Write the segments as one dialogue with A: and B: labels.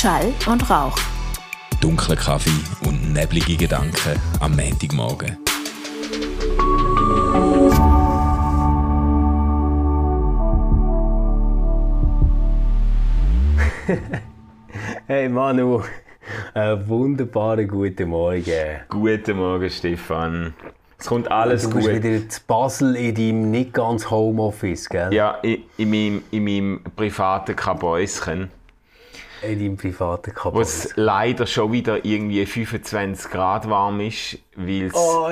A: Schall und Rauch.
B: Dunkler Kaffee und neblige Gedanken am Montagmorgen.
C: Hey Manu, einen wunderbaren guten Morgen.
D: Guten Morgen, Stefan. Es kommt alles
C: Du
D: gut.
C: bist wieder zu Basel in deinem nicht ganz Homeoffice, gell?
D: Ja, in, in, meinem, in meinem privaten Kabäuschen,
C: In deinem privaten
D: wo
C: Kabel.
D: es leider schon wieder irgendwie 25 Grad warm ist, weil
C: Oh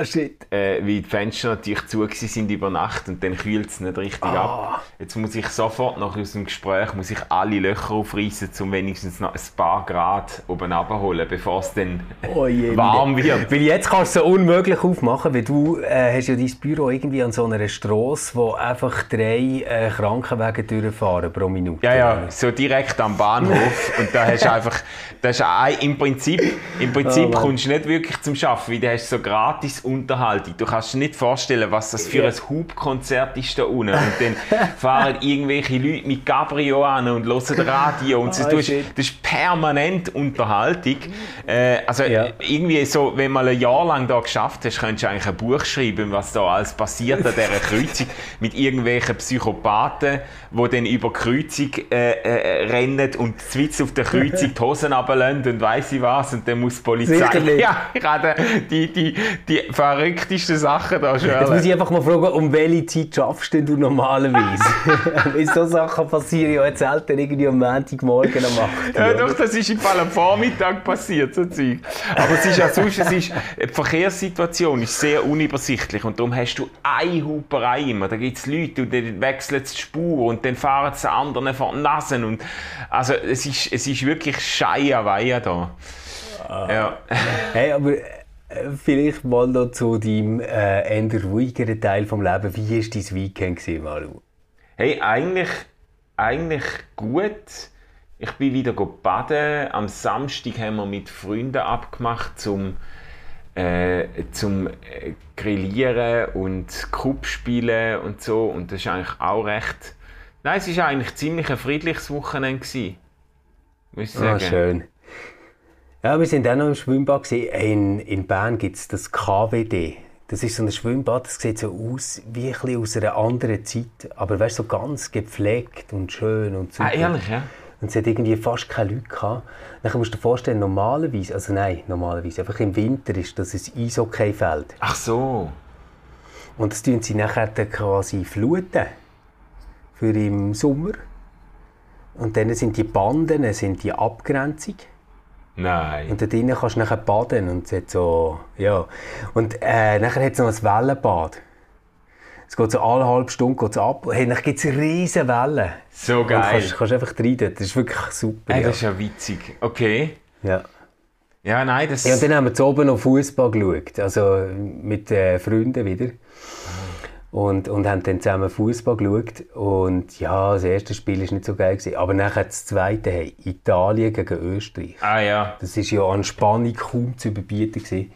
D: äh, weil die Fenster natürlich zu sind über Nacht und dann kühlt es nicht richtig
C: Ah.
D: ab. Jetzt muss ich sofort nach unserem Gespräch muss ich alle Löcher aufreißen, um wenigstens noch ein paar Grad oben abholen, bevor es dann
C: Oh je,
D: warm wird.
C: Weil jetzt kannst du es so unmöglich aufmachen, weil du äh, hast ja dein Büro irgendwie an so einer Strasse, wo einfach drei äh, Krankenwagen durchfahren pro Minute.
D: Ja, ja, so direkt am Bahnhof. Und da hast du einfach, das ist ein, im Prinzip, im Prinzip
C: Oh
D: kommst du nicht wirklich zum Schaffen, weil du hast so gratis Unterhaltung. Du kannst dir nicht vorstellen, was das für ein Hubkonzert ist da unten. Und dann fahren irgendwelche Leute mit Cabrio an und hören Radio. Und
C: Ah,
D: du hast, das ist permanent Unterhaltung. Äh, also
C: Ja.
D: irgendwie so, wenn mal ein Jahr lang da geschafft hast, könntest du eigentlich ein Buch schreiben, was da alles passiert an dieser Kreuzung mit irgendwelchen Psychopathen, die dann über Kreuzung äh, äh, rennen und zwitz auf der Kreuzung die Hosen runterlassen und weiss ich was und dann muss die Polizei... Ja, ich die, die, die verrücktesten Sachen da schon
C: Jetzt muss ich einfach mal fragen, um welche Zeit schaffst denn du normalerweise? Weil so Sachen passieren ja jetzt selten irgendwie am Montagmorgen um 8
D: Ja, doch, das ist im Fall am Vormittag passiert, so Zeug. Aber es ist ja sonst, es ist, die Verkehrssituation ist sehr unübersichtlich und darum hast du eine Huperei immer. Da gibt es Leute und dann wechseln sie die Spur und dann fahren sie anderen vor die Nase und also es ist, es ist wirklich Scheierweihe da. Ja.
C: Hey, aber vielleicht mal noch zu deinem äh, eher ruhigeren Teil vom Leben. Wie war dein Weekend, gewesen, Malu?
D: Hey, eigentlich, eigentlich gut. Ich bin wieder baden. Am Samstag haben wir mit Freunden abgemacht zum, äh, zum äh, Grillieren und Cup spielen und so. Und das ist eigentlich auch recht. Nein, es war eigentlich ziemlich ein friedliches Wochenende. Gewesen, muss ich sagen.
C: Ah, schön. Ja, wir sind auch noch im Schwimmbad. Gewesen. In, in Bern gibt es das KWD. Das ist so ein Schwimmbad, das sieht so aus wie ein bisschen aus einer anderen Zeit. Aber weißt, so ganz gepflegt und schön und super.
D: Ah, ehrlich, ja?
C: Und es hat irgendwie fast keine Leute gehabt. Dann musst du dir vorstellen, normalerweise, also nein, normalerweise, einfach im Winter ist das ein Eishockeyfeld.
D: Ach so.
C: Und das tun sie nachher dann quasi fluten. Für im Sommer. Und dann sind die Banden, sind die Abgrenzung.
D: Nein.
C: Und da drinnen kannst du nachher baden und es hat so, ja. Und äh, nachher hat es noch ein Wellenbad. Es geht so alle halbe Stunde geht's ab. Hey, dann gibt es riesen Wellen.
D: So
C: Und
D: geil.
C: kannst, kannst einfach rein dort. Das ist wirklich super. Ja.
D: das ist ja witzig. Okay.
C: ja.
D: Ja, nein, das
C: Ja, und dann haben wir zu oben noch Fußball geschaut, also mit äh, Freunden wieder. Und, und haben dann zusammen Fußball geschaut. Und ja, das erste Spiel war nicht so geil. Gewesen. Aber nachher das zweite, hey, Italien gegen Österreich.
D: Ah ja.
C: Das war ja an Spannung kaum zu überbieten. Gewesen.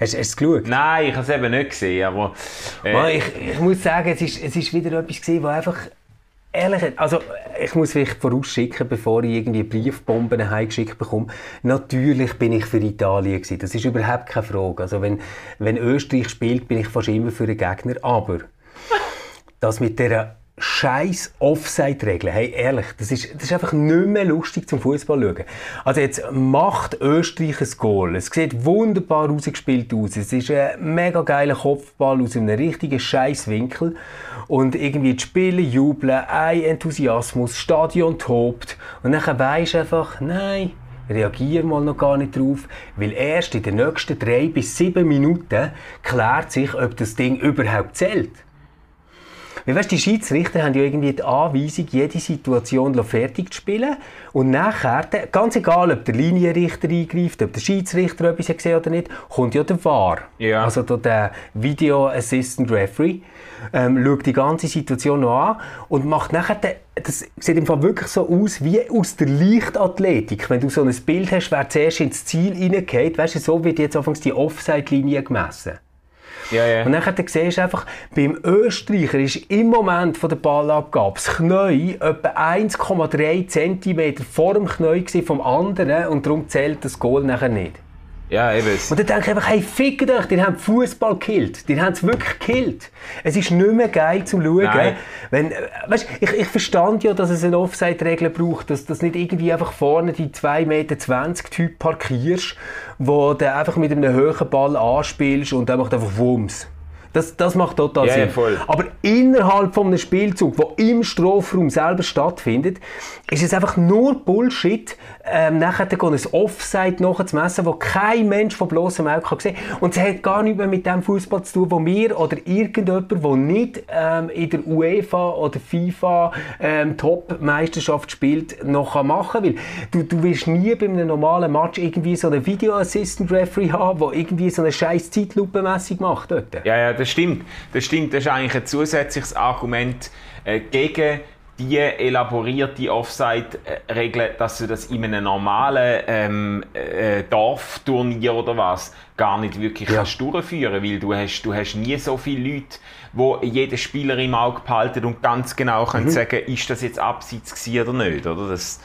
C: Hast, hast du es geschaut?
D: Nein, ich habe es eben nicht gesehen, aber... äh,
C: Mann, ich, ich muss sagen, es ist, es ist wieder etwas gewesen, wo einfach ehrlich, also ich muss vielleicht vorausschicken, bevor ich irgendwie Briefbomben heimgeschickt bekomme. Natürlich bin ich für Italien gewesen. Das ist überhaupt keine Frage. Also wenn, wenn Österreich spielt, bin ich fast immer für den Gegner. Aber das mit der scheiß Offside-Regel, hey, ehrlich, das ist, das ist einfach nicht mehr lustig zum Fußball schauen. Also jetzt macht Österreich ein Goal. Es sieht wunderbar ausgespielt aus. Es ist ein mega geiler Kopfball aus einem richtigen scheiß Winkel. Und irgendwie die Spieler jubeln, ein Enthusiasmus, das Stadion tobt. Und dann weisst du einfach, nein, reagier mal noch gar nicht drauf, weil erst in den nächsten drei bis sieben Minuten klärt sich, ob das Ding überhaupt zählt. Weil, weißt, die Schiedsrichter haben ja irgendwie die Anweisung, jede Situation fertig zu spielen. Und nachher, ganz egal, ob der Linienrichter eingreift, ob der Schiedsrichter etwas hat gesehen oder nicht, kommt ja der VAR.
D: Ja.
C: Also der Video Assistant Referee. Ähm, schaut die ganze Situation noch an und macht nachher, den, das sieht im Fall wirklich so aus wie aus der Leichtathletik. Wenn du so ein Bild hast, wer zuerst ins Ziel reingeht, weißt du, so wird jetzt anfangs die Offside-Linie gemessen.
D: Ja, ja.
C: Und dann siehst du einfach, beim Österreicher ist im Moment von der Ballabgabe das Knie etwa 1,3 cm vor dem Knie vom anderen und darum zählt das Goal nachher nicht.
D: Ja, eben.
C: Und dann denke ich einfach, hey, fickt euch, die haben Fußball gekillt. Die haben es wirklich gekillt. Es ist nicht mehr geil zum Schauen.
D: Nein.
C: Wenn, äh, weißt, ich, ich verstand ja, dass es eine Offside-Regel braucht, dass das nicht irgendwie einfach vorne die 2,20 Meter Typ parkierst, wo du einfach mit einem hohen Ball anspielst und dann macht einfach Wumms. Das, das macht total
D: Ja,
C: Sinn.
D: voll.
C: Aber innerhalb von einem Spielzug, der im Strafraum selber stattfindet, ist es einfach nur Bullshit, ähm, nachher dann ein Offside nachzumessen, wo kein Mensch von bloßem Auge kann sehen kann. Und es hat gar nichts mehr mit dem Fußball zu tun, wo wir oder irgendjemand, der nicht ähm, in der UEFA oder FIFA ähm, Top-Meisterschaft spielt, noch kann machen will. Du, du wirst nie bei einem normalen Match irgendwie so einen Video-Assistant-Referee haben, der irgendwie so eine scheiß Zeitlupe-Messung macht dort.
D: Ja, ja, das stimmt. Das stimmt. Das ist eigentlich ein zusätzliches Argument äh, gegen die elaborierte Offside-Regel, dass du das in einem normalen ähm, äh, Dorfturnier oder was gar nicht wirklich
C: Ja.
D: kannst durchführen weil du hast, du hast nie so viele Leute, wo jeder Spieler im Auge behalten und ganz genau
C: Mhm.
D: können sagen, ist das jetzt abseits oder nicht, oder? Das,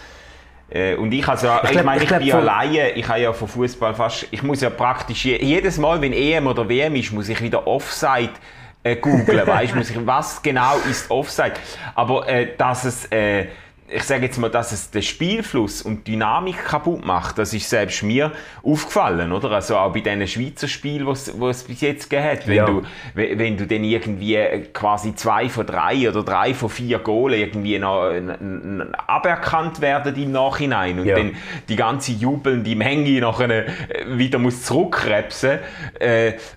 D: äh, und ich, also, ich,
C: glaub-
D: meine,
C: ich
D: ich, bin alleine, ich habe ja von Fußball fast, ich muss ja praktisch je, jedes Mal, wenn EM oder WM ist, muss ich wieder Offside äh, googlen, weißt, muss ich, was genau ist Offside? Aber äh, dass es äh, ich sage jetzt mal, dass es den Spielfluss und die Dynamik kaputt macht, das ist selbst mir aufgefallen, oder? Also auch bei diesen Schweizer Spielen, die es bis jetzt hat. Wenn,
C: Ja.
D: du, wenn du dann irgendwie äh, quasi zwei von drei oder drei von vier Goalen irgendwie noch äh, aberkannt werden im Nachhinein und
C: Ja.
D: dann die ganze jubelnde Menge nachher äh, wieder muss zurückkrebsen.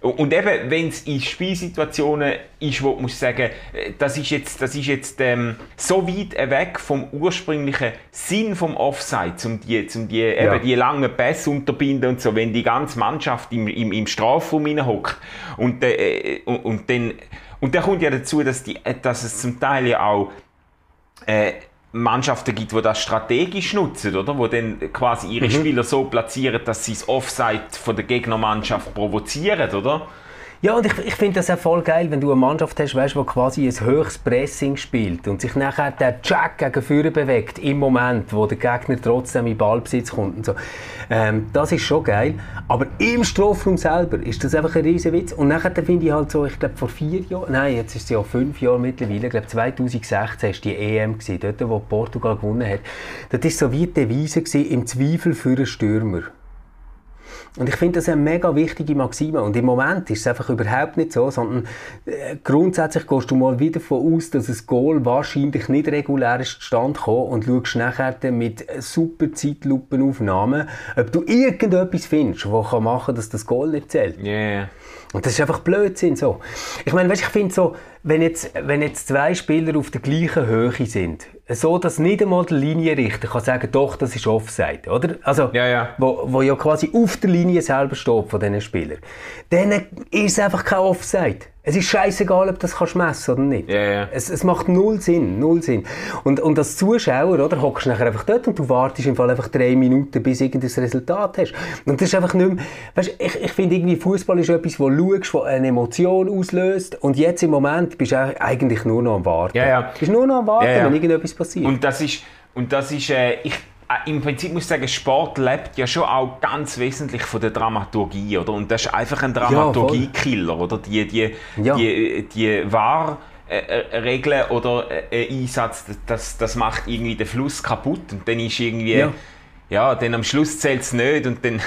D: Und eben, wenn es in Spielsituationen ist, wo du musst sagen, das ist jetzt, das ist jetzt ähm, so weit weg vom ursprünglichen Sinn vom Offside, um die, um die,
C: Ja.
D: eben die langen Pässe unterbinden und so, wenn die ganze Mannschaft im, im, im Strafraum hockt und, äh, und, und dann und dann kommt ja dazu, dass, die, äh, dass es zum Teil ja auch äh, Mannschaften gibt, die das strategisch nutzen, oder? Wo dann quasi ihre Spieler so platzieren, dass sie das Offside von der Gegnermannschaft provozieren, oder?
C: Ja, und ich, ich finde das auch voll geil, wenn du eine Mannschaft hast, weißt, die quasi ein höchstes Pressing spielt und sich nachher der Jack gegen vorne bewegt, im Moment, wo der Gegner trotzdem in Ballbesitz kommt und so. Ähm, das ist schon geil. Aber im Strafraum selber ist das einfach ein riesen Witz. Und nachher finde ich halt so, ich glaube vor vier Jahren, nein, jetzt ist es ja fünf Jahre mittlerweile, ich glaube 2016 war die EM, gewesen, dort wo Portugal gewonnen hat. Das war so wie die Devise gewesen, im Zweifel für einen Stürmer. Und ich finde das eine mega wichtige Maxime. Und im Moment ist es einfach überhaupt nicht so, sondern äh, grundsätzlich gehst du mal wieder davon aus, dass ein Goal wahrscheinlich nicht regulär ist zustande kommt und schaust nachher dann mit super Zeitlupenaufnahmen, ob du irgendetwas findest, was kann machen kann, dass das Goal nicht zählt.
D: Ja, yeah.
C: Und das ist einfach Blödsinn so. Ich meine, weißt, ich finde so, wenn jetzt, wenn jetzt zwei Spieler auf der gleichen Höhe sind, so dass nicht einmal der Linienrichter kann sagen, doch, das ist Offside, oder? Also,
D: Ja, ja.
C: Wo, wo ja quasi auf der Linie selber steht von diesen Spielern. Dann ist es einfach kein Offside. Es ist scheißegal, ob du das kannst messen oder nicht.
D: Ja, ja.
C: Es, es macht null Sinn, null Sinn. Und, und als Zuschauer, oder, hockst du nachher einfach dort und du wartest im Fall einfach drei Minuten, bis du irgendein Resultat hast. Und das ist einfach nicht mehr, weißt, ich, ich finde irgendwie, Fußball ist etwas, wo du schaust, wo eine Emotion auslöst. Und jetzt im Moment bist du eigentlich nur noch am Warten.
D: Ja, ja.
C: Du bist nur noch am Warten, wenn irgendetwas passiert.
D: Und das ist, und das ist äh, ich, im Prinzip muss ich sagen, Sport lebt ja schon auch ganz wesentlich von der Dramaturgie, oder? Und das ist einfach ein Dramaturgiekiller, oder? Die, die,
C: Ja.
D: die, die Wahr äh, äh, Regeln oder äh, Einsatz, das, das macht irgendwie den Fluss kaputt und dann ist irgendwie, ja,
C: Ja.
D: dann am Schluss zählt es nicht und dann,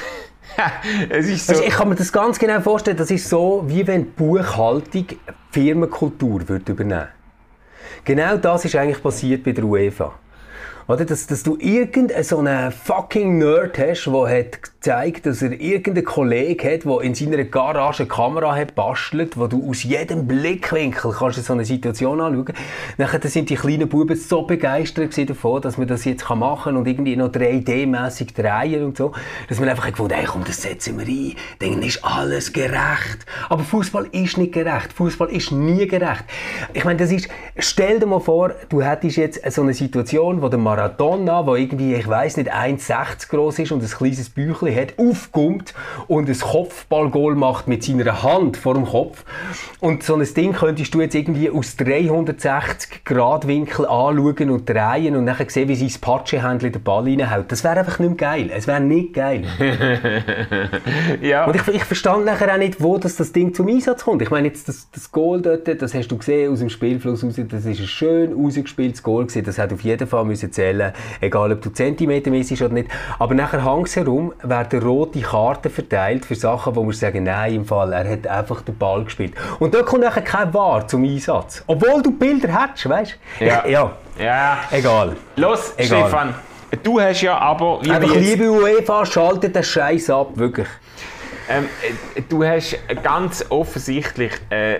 D: es ist so,
C: Weißt, ich kann mir das ganz genau vorstellen, das ist so, wie wenn die Buchhaltung Firmenkultur würde übernehmen Genau das ist eigentlich passiert bei der UEFA. Oder? Dass, dass du irgendeinen so einen fucking Nerd hast, der hat gezeigt, dass er irgendeinen Kollegen hat, der in seiner Garage eine Kamera hat bastelt, wo du aus jedem Blickwinkel kannst so eine Situation anschauen. Nachher sind die kleinen Buben so begeistert davon, dass man das jetzt machen kann und irgendwie noch 3D-mäßig drehen und so, dass man einfach gefunden, hey, komm, das setzen wir ein, dann ist alles gerecht. Aber Fußball ist nicht gerecht. Fußball ist nie gerecht. Ich meine, das ist, stell dir mal vor, du hättest jetzt so eine Situation, wo der Maradona, der irgendwie, ich weiß nicht, 1,60 groß ist und ein kleines Büchlein hat, aufkommt und ein Kopfballgoal macht mit seiner Hand vor dem Kopf. Und so ein Ding könntest du jetzt irgendwie aus 360 Grad Winkel anschauen und drehen und dann sehen, wie sein Patschehändchen den Ball reinhaut. Das wäre einfach nicht mehr geil. Es wäre nicht geil.
D: ja.
C: Und ich, ich verstand nachher auch nicht, wo das, das Ding zum Einsatz kommt. Ich meine, jetzt das, das Goal dort, das hast du gesehen aus dem Spielfluss raus, das ist ein schön rausgespieltes Goal gewesen. Das hat auf jeden Fall müssen zählen, egal ob du Zentimeter ist oder nicht. Aber nachher herum werden rote Karten verteilt für Sachen, wo wir sagen, nein, im Fall, er hat einfach den Ball gespielt. Und dort kommt nachher kein Wahr zum Einsatz. Obwohl du Bilder hättest, weißt du?
D: Ja.
C: ja.
D: Ja.
C: Egal.
D: Los,
C: Egal.
D: Stefan. Du hast ja aber, wie
C: Einfach liebe UEFA, schaltet den Scheiß ab, wirklich.
D: ähm, äh, du hast ganz offensichtlich äh,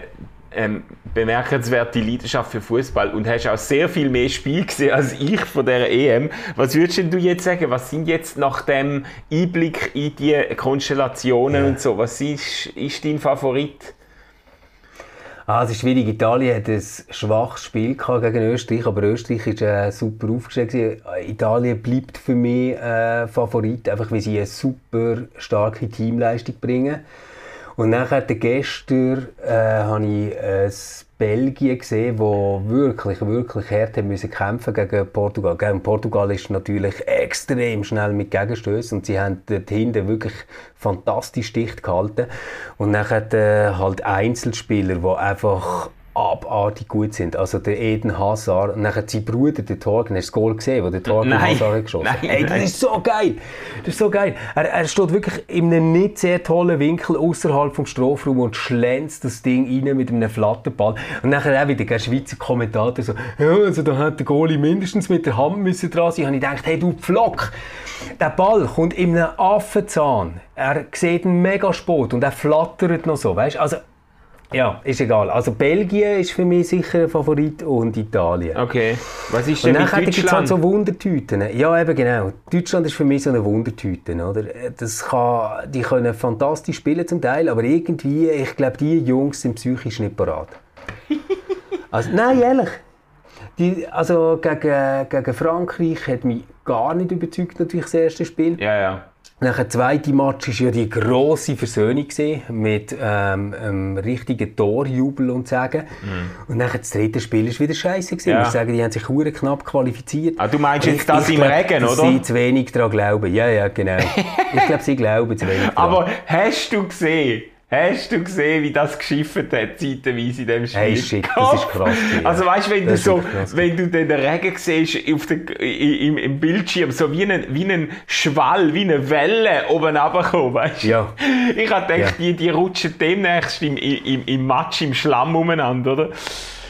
D: ähm, bemerkenswerte Leidenschaft für Fußball und hast auch sehr viel mehr Spiel gesehen als ich von der EM. Was würdest denn du jetzt sagen? Was sind jetzt nach dem Einblick in die Konstellationen und so? Was ist, ist dein Favorit?
C: Ah, es ist schwierig. Italien hat ein schwaches Spiel gehabt gegen Österreich, aber Österreich war äh, super aufgestellt. gewesen. Italien bleibt für mich äh, Favorit, einfach weil sie eine super starke Teamleistung bringen. Und nachher gestern äh, habe ich ein Belgien gesehen, wo wirklich, wirklich hart müssen kämpfen gegen Portugal. Gegen Portugal ist natürlich extrem schnell mit Gegenstößen und sie haben dort hinten wirklich fantastisch dicht gehalten. Und nachher äh, halt Einzelspieler, die einfach abartig gut sind. Also der Eden Hazard und nachher sein Bruder, der Torgen, hast du das Goal gesehen, wo der Torgen
D: Nein.
C: Hazard hat geschossen
D: Nein,
C: Ey, das
D: nein.
C: ist so geil! Das ist so geil. Er, er steht wirklich in einem nicht sehr tollen Winkel außerhalb vom Strafraum und schlänzt das Ding rein mit einem Flatterball. Und nachher auch wieder der Schweizer Kommentator so, ja, also da hat der Goalie mindestens mit der Hand müssen dran sein. Und ich gedacht, hey du Pflock, der Ball kommt in einem Affenzahn. Er sieht einen Megaspot und er flattert noch so, weißt? Also, ja, ist egal. Also Belgien ist für mich sicher ein Favorit und Italien.
D: Okay. Was ist
C: Und
D: denn mit
C: dann es halt
D: Deutschland?
C: so Wundertüten. Ja, eben genau. Deutschland ist für mich so eine Wundertüte. Oder? Das kann, die können fantastisch spielen zum Teil, aber irgendwie, ich glaube, die Jungs sind psychisch nicht parat. Also, nein, ehrlich. Die, also gegen, gegen Frankreich hat mich gar nicht überzeugt, natürlich das erste Spiel.
D: Ja, ja.
C: Nach der zweiten Match war ja die grosse Versöhnung mit ähm, einem richtigen Torjubel und sagen. Und dann das dritte Spiel war wieder scheiße.
D: Mhm. Ja.
C: Wir sagen, die haben sich hure knapp qualifiziert.
D: Ah, du meinst jetzt das
C: ich
D: im
C: glaub,
D: Regen, oder?
C: sie zu wenig daran glauben. Ja, ja, genau. ich glaube, sie glauben zu wenig daran.
D: Aber hast du gesehen, hast du gesehen, wie das geschifft hat, zeitweise in diesem Spiel?
C: Hey, shit, das ist krass, ja.
D: Also weißt du, wenn du
C: Das
D: so,
C: krass.
D: wenn du den Regen siehst auf der, i- im, im Bildschirm, so wie einen, wie einen Schwall, wie eine Welle oben runterkommen, weißt du?
C: Ja.
D: Ich hab gedacht,
C: Ja.
D: die, die rutschen demnächst im, im, im Matsch, im Schlamm umeinander, oder?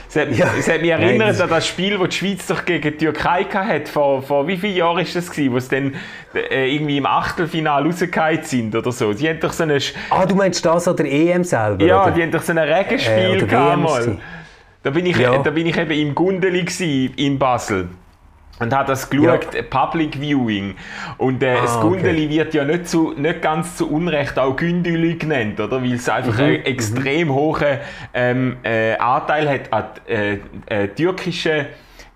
D: Es hat,
C: Ja.
D: es hat mich
C: Nein,
D: erinnert
C: das-
D: an das Spiel, das die Schweiz doch gegen die Türkei hat. Vor, vor wie vielen Jahren ist das gewesen, wo sie dann äh, irgendwie im Achtelfinale rausgefallen sind oder so. Sie haben doch so eine, Sch-
C: ah, du meinst das an der EM selber?
D: ja,
C: oder?
D: die haben doch so ein Regenspiel
C: Äh,
D: gehabt mal. Da bin ich,
C: Ja.
D: da bin ich eben im Gundeli in Basel. Und habe das geschaut,
C: Ja.
D: Public Viewing. Und äh, das
C: Ah,
D: Gundeli wird ja nicht, zu, nicht ganz zu Unrecht auch Gündeli genannt, oder? Weil es einfach
C: Mhm,
D: einen extrem hohen ähm, äh, Anteil hat an äh, äh, türkischen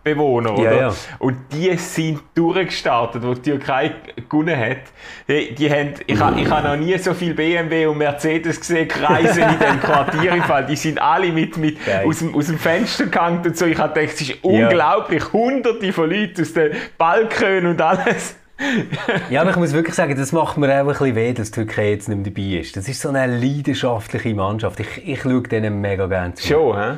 D: Bewohner, oder?
C: ja.
D: Und die sind durchgestartet, wo die Türkei gewonnen hat. Die, die haben, ich habe ich ha noch nie so viel BMW und Mercedes gesehen, kreisen in dem Quartier im Fall. Die sind alle mit, mit
C: Geil.
D: aus, dem, aus dem Fenster gehangen und so. Ich habe gedacht, es ist unglaublich. Hunderte von Leuten aus den Balkonen und alles.
C: Ja, aber ich muss wirklich sagen, das macht mir auch ein bisschen weh, dass die Türkei jetzt nicht mehr dabei ist. Das ist so eine leidenschaftliche Mannschaft. Ich, ich schaue denen mega gerne zu.
D: Schon, hä?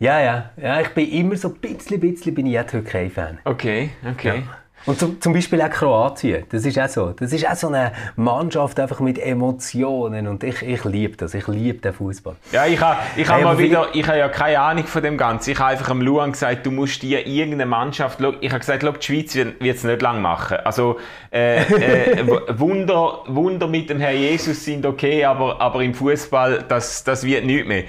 C: Ja, ja, ja. Ich bin immer so ein bisschen, bisschen bin ich auch Türkei-Fan.
D: Okay, okay.
C: Und zum, zum Beispiel auch Kroatien. Das ist auch so. Das ist auch so eine Mannschaft einfach mit Emotionen. Und ich, ich liebe das. Ich liebe den Fußball.
D: Ja, ich habe ich ha
C: Hey,
D: mal wieder, ich habe ja keine Ahnung von dem Ganzen. Ich habe einfach am Luan gesagt, du musst dir irgendeine Mannschaft, ich habe gesagt, die Schweiz wird es nicht lang machen. Also, äh, äh, Wunder, Wunder mit dem Herr Jesus sind okay, aber, aber im Fußball, das, das wird nichts mehr.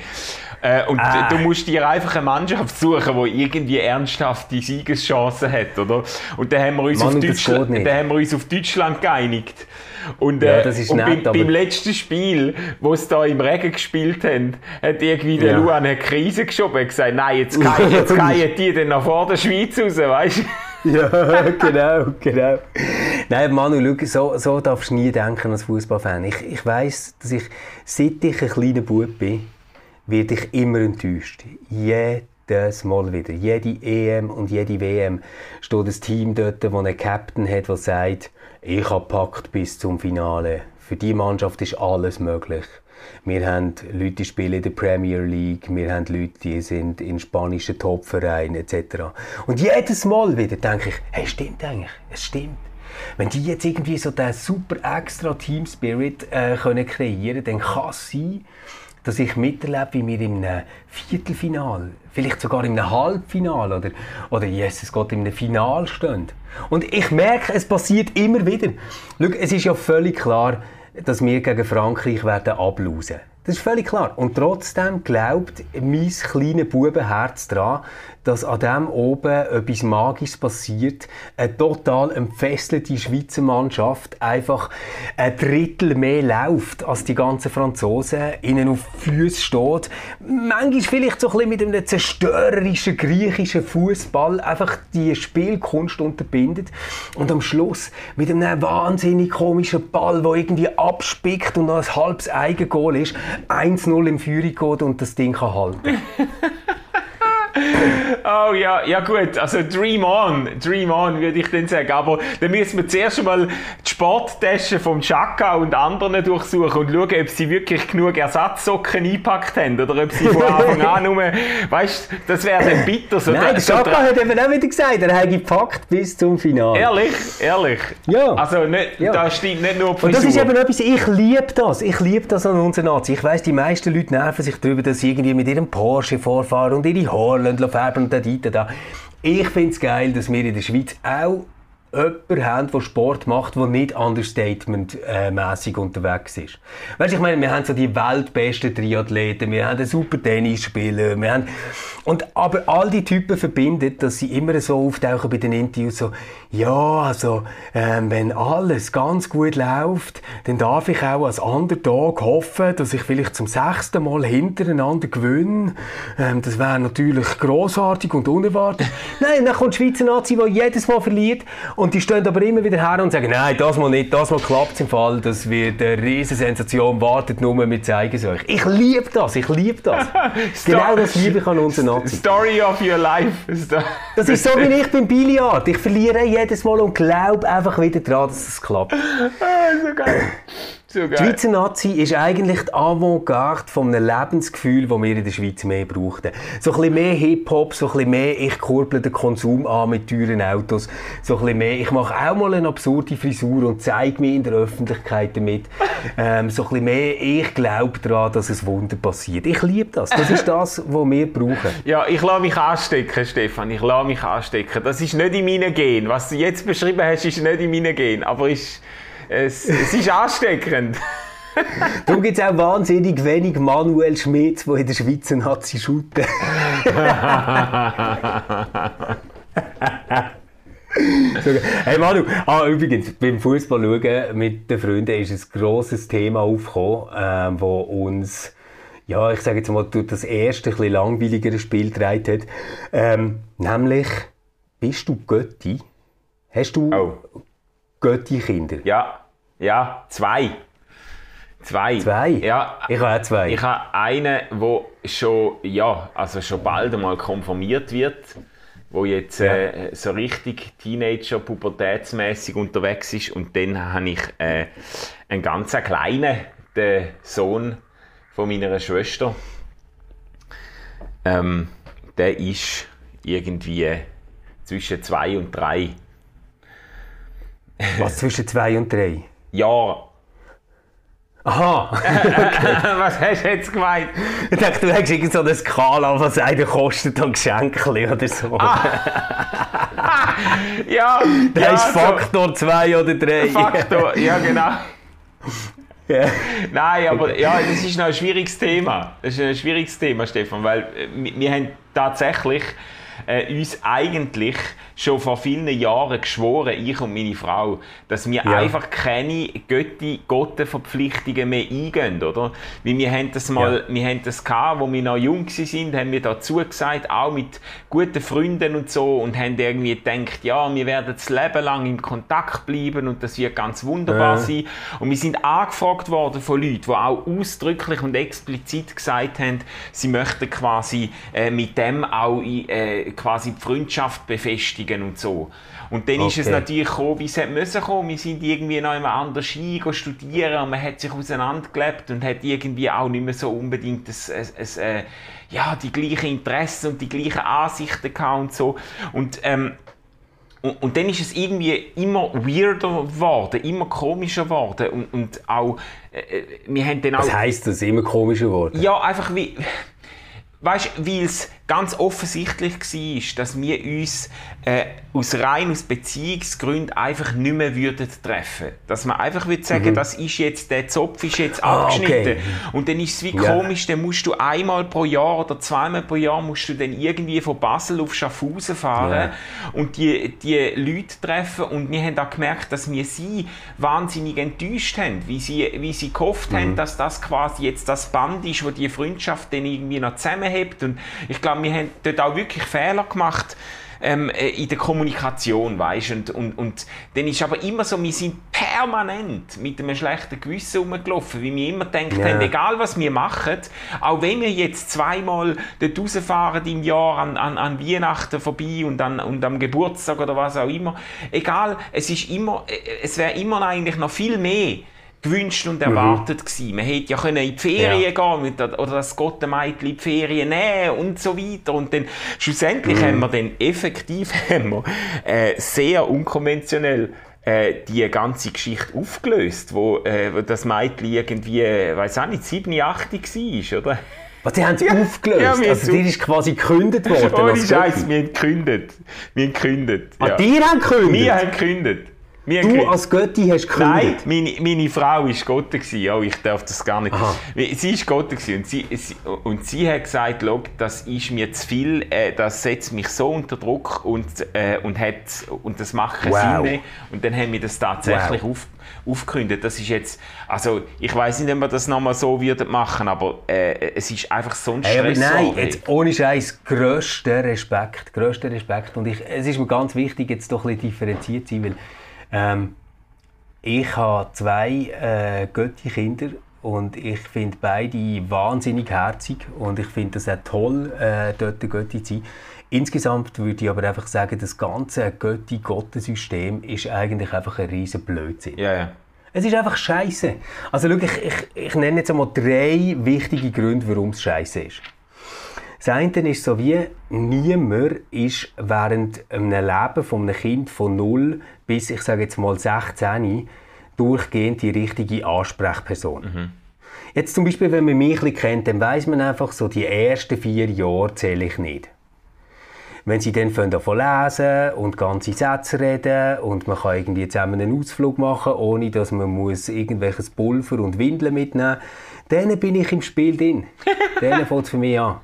D: Äh, und
C: Ah.
D: du musst dir einfach eine Mannschaft suchen, die irgendwie ernsthaft die Siegeschancen hat, oder? Und dann haben wir uns,
C: Mann,
D: auf, Deutschland, dann haben wir uns auf Deutschland geeinigt. Und,
C: Ja,
D: äh,
C: das ist
D: und
C: nett,
D: beim, beim letzten Spiel, wo sie da im Regen gespielt haben, hat irgendwie der
C: Ja.
D: Luan eine Krise geschoben und gesagt, nein, jetzt fallen jetzt fallen die dann nach vor der Schweiz raus, weißt du?
C: ja, genau, genau. Nein, Manu, schau, so, so darfst du nie denken als Fußballfan. Ich, ich weiss, dass ich, seit ich ein kleiner Bub bin, werde ich immer enttäuscht. Jedes Mal wieder. Jede EM und jede WM steht ein Team dort, das einen Captain hat, der sagt, ich habe packt bis zum Finale. Für die Mannschaft ist alles möglich. Wir haben Leute, die spielen in der Premier League, wir haben Leute, die sind in spanischen Topvereinen etc. Und jedes Mal wieder denke ich, hey, stimmt eigentlich, es stimmt. Wenn die jetzt irgendwie so den super extra Team Spirit äh, können kreieren, dann kann es sein, dass ich miterlebe, wie wir einem Viertelfinal, vielleicht sogar einem Halbfinal oder, oder Jesus Gott, einem Final stehen. Und ich merke, es passiert immer wieder. Schau, es ist ja völlig klar, dass wir gegen Frankreich werden ablausen. Das ist völlig klar. Und trotzdem glaubt mein kleines Bubenherz daran, dass an dem oben etwas Magisches passiert. Eine total entfesselte Schweizer Mannschaft einfach ein Drittel mehr läuft als die ganzen Franzosen, ihnen auf Füße steht. Manchmal vielleicht so ein bisschen mit einem zerstörerischen griechischen Fußball einfach die Spielkunst unterbindet und am Schluss mit einem wahnsinnig komischen Ball, der irgendwie abspickt und noch ein halbes Eigengoal ist, 1-0 im Führung geht und das Ding kann halten.
D: Oh ja, ja gut, also Dream On, Dream On würde ich dann sagen. Aber dann müssen wir zuerst mal die Sporttasche vom Chaka und anderen durchsuchen und schauen, ob sie wirklich genug Ersatzsocken eingepackt haben oder ob sie von Anfang an nur, weißt du, das wäre dann bitter. So
C: Nein, der Chaka hat eben auch wieder gesagt, er hat gepackt bis zum Finale.
D: Ehrlich? Ehrlich?
C: Ja.
D: Also nicht,
C: Ja.
D: da stimmt nicht nur die
C: Und das ist eben etwas, ich liebe das. Ich liebe das an unserer Nazi. Ich weiss, die meisten Leute nerven sich darüber, dass sie irgendwie mit ihrem Porsche vorfahren und ihre Haare färben da, da, da. Ich finde es geil, dass wir in der Schweiz auch jemanden haben, der Sport macht, der nicht understatement-mässig unterwegs ist. Weißt ich meine, wir haben so die weltbesten Triathleten, wir haben einen super Tennisspieler, wir haben... Und, aber all die Typen verbinden, dass sie immer so auftauchen bei den Interviews, so, ja, also, ähm, wenn alles ganz gut läuft, dann darf ich auch als Underdog hoffen, dass ich vielleicht zum sechsten Mal hintereinander gewinne. Ähm, das wäre natürlich großartig und unerwartet. Nein, dann kommt die Schweizer Nazi, die jedes Mal verliert und die stehen aber immer wieder her und sagen, nein, das mal nicht, das mal klappt im Fall, das wird eine riesen Sensation, wartet nur, wir zeigen es euch. Ich liebe das, ich liebe das. genau das liebe ich an unseren Nazi.
D: Story of your life.
C: Das ist so wie ich beim Billard. Ich verliere jedes Mal und glaube einfach wieder daran, dass es klappt.
D: Ah, so geil. So
C: Die. Schweizer Nazi ist eigentlich die Avantgarde von einem Lebensgefühl, das wir in der Schweiz mehr brauchten. So ein bisschen mehr Hip-Hop, so ein bisschen mehr ich kurble den Konsum an mit teuren Autos, so ein bisschen mehr ich mache auch mal eine absurde Frisur und zeige mich in der Öffentlichkeit damit. Ähm, so ein bisschen mehr ich glaube daran, dass es Wunder passiert. Ich liebe das. Das ist das, was wir brauchen.
D: Ja, ich lasse mich anstecken, Stefan. Ich lasse mich anstecken. Das ist nicht in meinen Gen. Was du jetzt beschrieben hast, ist nicht in meinen Gen. Aber ist, es, es ist ansteckend.
C: Darum gibt es auch wahnsinnig wenig Manuel Schmitz, die in der Schweizer Nazi shooten. Hey Manu, ah, übrigens, beim Fußball schauen mit den Freunden ist ein grosses Thema aufgekommen, ähm, wo uns, ja, ich sage jetzt mal, durch das erste, ein bisschen langweiligere Spiel getragen hat. Ähm, nämlich, bist du Götti? Hast du
D: Oh.
C: Götti-Kinder?
D: Ja, ja, zwei. Zwei.
C: Zwei?
D: Ja.
C: Ich habe auch zwei.
D: Ich habe einen, der schon, ja, also schon bald einmal konformiert wird, wo jetzt äh, so richtig Teenager, pubertätsmäßig unterwegs ist. Und dann habe ich äh, einen ganz kleinen, den Sohn von meiner Schwester. Ähm, der ist irgendwie zwischen zwei und drei
C: Was zwischen zwei und drei?
D: Jahre.
C: Aha!
D: Was hast du jetzt gemeint?
C: Ich dachte, du hättest irgend so eine Skala, was einer kostet an Geschenken oder so.
D: Ja,
C: Der
D: ja,
C: ist
D: so-
C: Faktor 2 oder 3.
D: Faktor, ja genau.
C: Ja.
D: Nein, aber ja, das ist noch ein schwieriges Thema. Das ist ein schwieriges Thema, Stefan, weil wir, wir haben tatsächlich äh, uns eigentlich schon vor vielen Jahren geschworen, ich und meine Frau, dass wir ja. einfach keine Götti Gottenverpflichtungen mehr eingehen, oder? Weil wir haben das mal, ja. wir haben das gehabt, wo wir noch jung sind, haben wir dazu gesagt, auch mit guten Freunden und so, und haben irgendwie gedacht, ja, wir werden das Leben lang in Kontakt bleiben und das wird ganz wunderbar ja. sein. Und wir sind angefragt worden von Leuten, die auch ausdrücklich und explizit gesagt haben, sie möchten quasi äh, mit dem auch äh, quasi die Freundschaft befestigen und so. Und dann okay. ist es natürlich gekommen, wie es hat müssen kommen. Wir sind irgendwie noch immer anders Ski studieren und man hat sich auseinandergelebt und hat irgendwie auch nicht mehr so unbedingt das, das, äh, ja, die gleichen Interessen und die gleichen Ansichten gehabt und so. Und ähm, und, und, dann ist es irgendwie immer weirder geworden, immer komischer geworden und, und auch, äh, äh wir haben dann auch...
C: Was heisst das, immer komischer geworden?
D: Ja, einfach wie, weißt, weil es ganz offensichtlich war, dass wir uns äh, aus rein aus Beziehungsgründen einfach nicht mehr würden treffen Dass man einfach würde sagen, mhm. das ist jetzt, der Zopf ist jetzt ah, abgeschnitten. Okay. Und dann ist es wie ja. komisch, dann musst du einmal pro Jahr oder zweimal pro Jahr musst du dann irgendwie von Basel auf Schaffhausen fahren ja. und die, die Leute treffen. Und wir haben auch gemerkt, dass wir sie wahnsinnig enttäuscht haben, wie sie, wie sie gehofft mhm. haben, dass das quasi jetzt das Band ist, wo die Freundschaft dann irgendwie noch zusammenhält. Und ich glaube, wir haben dort auch wirklich Fehler gemacht ähm, äh, in der Kommunikation, weißt und, und, und dann ist aber immer so, wir sind permanent mit einem schlechten Gewissen rumgelaufen, weil wir immer denken yeah. haben, egal was wir machen, auch wenn wir jetzt zweimal dort rausfahren im Jahr an, an, an Weihnachten vorbei und, an, und am Geburtstag oder was auch immer, egal, es ist immer, äh, es wäre immer eigentlich noch viel mehr gewünscht und erwartet mhm. gewesen. Man hätte ja können in die Ferien ja. gehen oder das Gottemeitli in die Ferien nehmen und so weiter. Und dann schlussendlich mhm. haben wir dann effektiv haben wir, äh, sehr unkonventionell äh, die ganze Geschichte aufgelöst, wo, äh, wo das Mädchen irgendwie, äh, weiß auch nicht, 7, 8 war, oder?
C: Was, die haben es ja, aufgelöst? Ja, also die ist quasi gekündigt worden?
D: Ohne Scheiß, wir haben gekündigt. Wir haben gekündigt.
C: Ah, ja. die haben gekündigt?
D: Wir haben gekündigt.
C: Wir du als Götti hast gekündigt?
D: Nein, meine, meine Frau war Gotte. Oh, ich darf das gar nicht. Aha. Sie war Gotte und sie, sie, und sie hat gesagt, das ist mir zu viel, äh, das setzt mich so unter Druck und, äh, und, hat, und das macht keinen wow. Sinn mehr. Und dann haben wir das tatsächlich wow. auf, aufgekündigt. Das ist jetzt, also ich weiß nicht, ob wir das nochmal so würden machen, aber äh, es ist einfach so ein
C: Stress. Hey, nein, jetzt ohne Scheiß, grösster Respekt, grösster Respekt. Und ich, es ist mir ganz wichtig, jetzt doch ein bisschen differenziert zu sein, weil ähm, ich habe zwei äh, Götti-Kinder und ich finde beide wahnsinnig herzig und ich finde es auch toll, äh, dort Götti zu sein. Insgesamt würde ich aber einfach sagen, das ganze Götti-Gottesystem ist eigentlich einfach ein riesen Blödsinn.
D: Ja, ja.
C: Es ist einfach scheiße. Also schau, ich, ich, ich nenne jetzt einmal drei wichtige Gründe, warum es scheiße ist. Das eine ist so wie, niemand ist während einem Leben von einem Kind von 0 bis, ich sage jetzt mal 16 durchgehend die richtige Ansprechperson. Mhm. Jetzt zum Beispiel, wenn man mich ein kennt, dann weiß man einfach so, die ersten vier Jahre zähle ich nicht. Wenn sie dann davon lesen und ganze Sätze reden und man kann irgendwie zusammen einen Ausflug machen, ohne dass man muss irgendwelches Pulver und Windeln mitnehmen muss, dann bin ich im Spiel drin. dann fängt es für mich an.